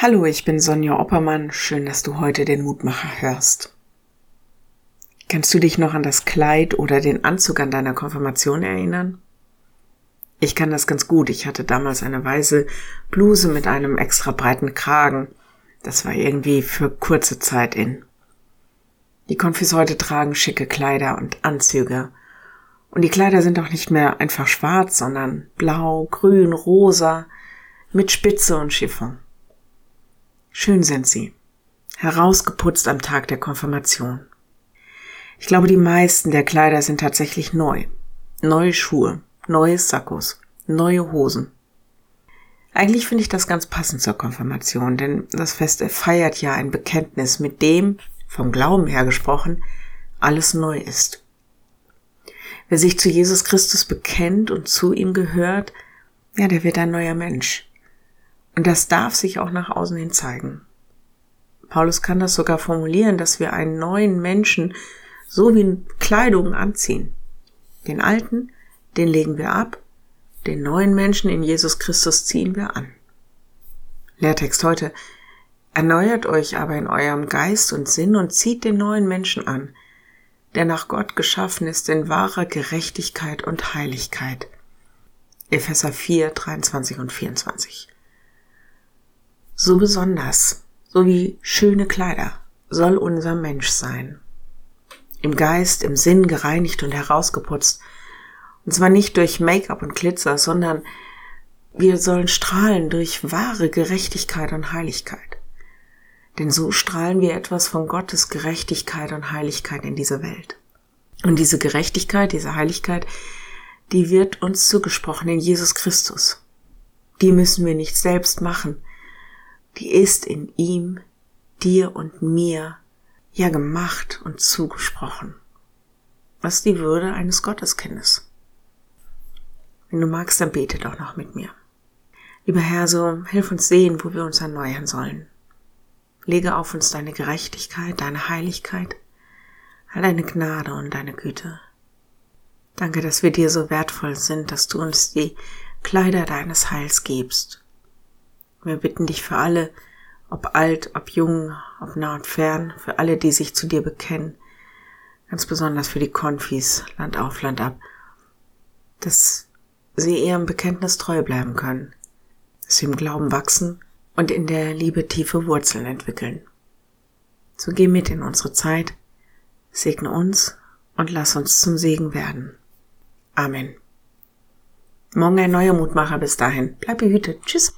Hallo, ich bin Sonja Oppermann. Schön, dass du heute den Mutmacher hörst. Kannst du dich noch an das Kleid oder den Anzug an deiner Konfirmation erinnern? Ich kann das ganz gut. Ich hatte damals eine weiße Bluse mit einem extra breiten Kragen. Das war irgendwie für kurze Zeit in. Die Konfis heute tragen schicke Kleider und Anzüge. Und die Kleider sind auch nicht mehr einfach schwarz, sondern blau, grün, rosa, mit Spitze und Chiffon. Schön sind sie. Herausgeputzt am Tag der Konfirmation. Ich glaube, die meisten der Kleider sind tatsächlich neu. Neue Schuhe, neue Sakkos, neue Hosen. Eigentlich finde ich das ganz passend zur Konfirmation, denn das Fest feiert ja ein Bekenntnis, mit dem, vom Glauben her gesprochen, alles neu ist. Wer sich zu Jesus Christus bekennt und zu ihm gehört, ja, der wird ein neuer Mensch. Und das darf sich auch nach außen hin zeigen. Paulus kann das sogar formulieren, dass wir einen neuen Menschen so wie Kleidung anziehen. Den alten, den legen wir ab, den neuen Menschen in Jesus Christus ziehen wir an. Lehrtext heute. Erneuert euch aber in eurem Geist und Sinn und zieht den neuen Menschen an, der nach Gott geschaffen ist in wahrer Gerechtigkeit und Heiligkeit. Epheser 4, 23 und 24 so besonders, so wie schöne Kleider soll unser Mensch sein. Im Geist, im Sinn gereinigt und herausgeputzt. Und zwar nicht durch Make-up und Glitzer, sondern wir sollen strahlen durch wahre Gerechtigkeit und Heiligkeit. Denn so strahlen wir etwas von Gottes Gerechtigkeit und Heiligkeit in diese Welt. Und diese Gerechtigkeit, diese Heiligkeit, die wird uns zugesprochen in Jesus Christus. Die müssen wir nicht selbst machen die ist in ihm, dir und mir ja gemacht und zugesprochen. Was ist die Würde eines Gotteskindes? Wenn du magst, dann bete doch noch mit mir. Lieber Herr, so hilf uns sehen, wo wir uns erneuern sollen. Lege auf uns deine Gerechtigkeit, deine Heiligkeit, all deine Gnade und deine Güte. Danke, dass wir dir so wertvoll sind, dass du uns die Kleider deines Heils gibst wir bitten dich für alle, ob alt, ob jung, ob nah und fern, für alle, die sich zu dir bekennen, ganz besonders für die Konfis, Land auf, Land ab, dass sie ihrem Bekenntnis treu bleiben können, dass sie im Glauben wachsen und in der Liebe tiefe Wurzeln entwickeln. So geh mit in unsere Zeit, segne uns und lass uns zum Segen werden. Amen. Morgen ein neuer Mutmacher bis dahin. Bleib behütet. Tschüss.